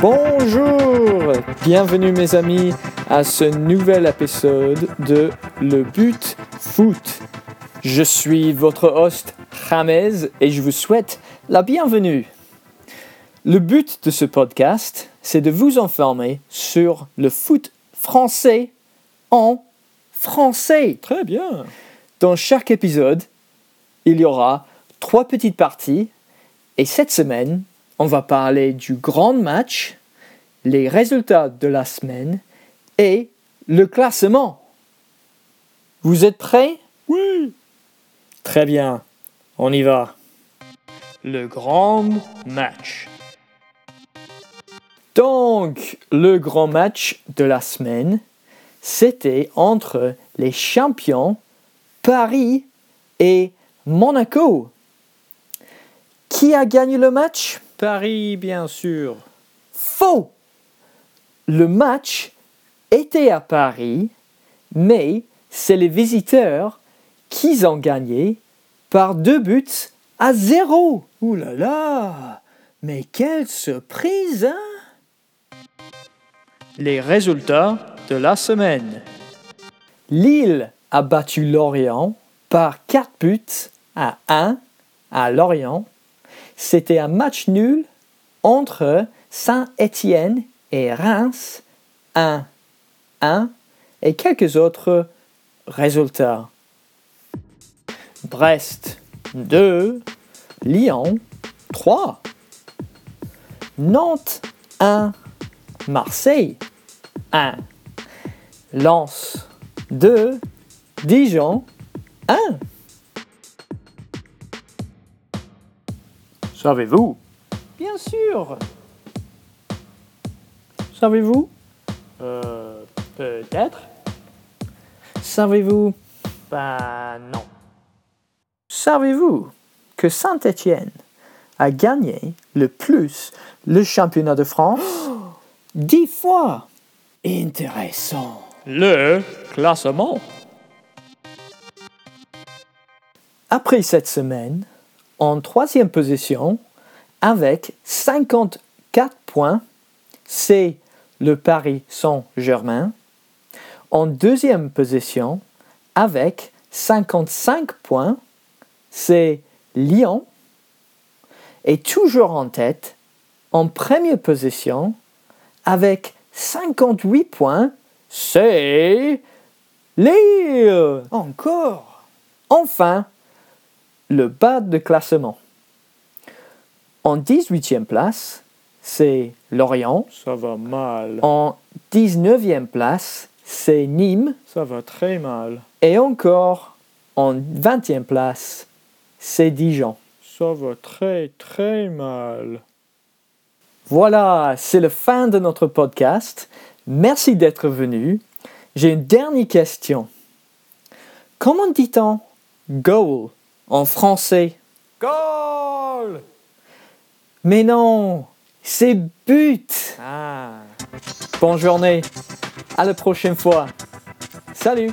Bonjour, bienvenue mes amis à ce nouvel épisode de Le But Foot. Je suis votre host Jamez et je vous souhaite la bienvenue. Le but de ce podcast, c'est de vous informer sur le foot français en français. Très bien. Dans chaque épisode, il y aura trois petites parties et cette semaine, on va parler du grand match, les résultats de la semaine et le classement. Vous êtes prêts? Oui. Très bien, on y va. Le grand match. Donc, le grand match de la semaine, c'était entre les champions Paris et Monaco. Qui a gagné le match? Paris, bien sûr. Faux Le match était à Paris, mais c'est les visiteurs qui ont gagné par deux buts à zéro. Ouh là là Mais quelle surprise, hein? Les résultats de la semaine. Lille a battu Lorient par 4 buts à 1 à Lorient. C'était un match nul entre Saint-Étienne et Reims 1 1 et quelques autres résultats. Brest 2, Lyon 3, Nantes 1, Marseille 1, Lens 2, Dijon 1. Savez-vous? Bien sûr. Savez-vous? Euh. Peut-être Savez-vous? Bah non. Savez-vous que Saint-Étienne a gagné le plus le championnat de France? Dix fois Intéressant. Le classement. Après cette semaine, en troisième position, avec 54 points, c'est le Paris Saint-Germain. En deuxième position, avec 55 points, c'est Lyon. Et toujours en tête, en première position, avec 58 points, c'est Lille. Encore? Enfin, le bas de classement. En 18e place, c'est Lorient. Ça va mal. En 19e place, c'est Nîmes. Ça va très mal. Et encore, en 20e place, c'est Dijon. Ça va très très mal. Voilà, c'est la fin de notre podcast. Merci d'être venu. J'ai une dernière question. Comment dit-on goal? En français Goal Mais non, c'est but. Ah. Bonne journée. À la prochaine fois. Salut.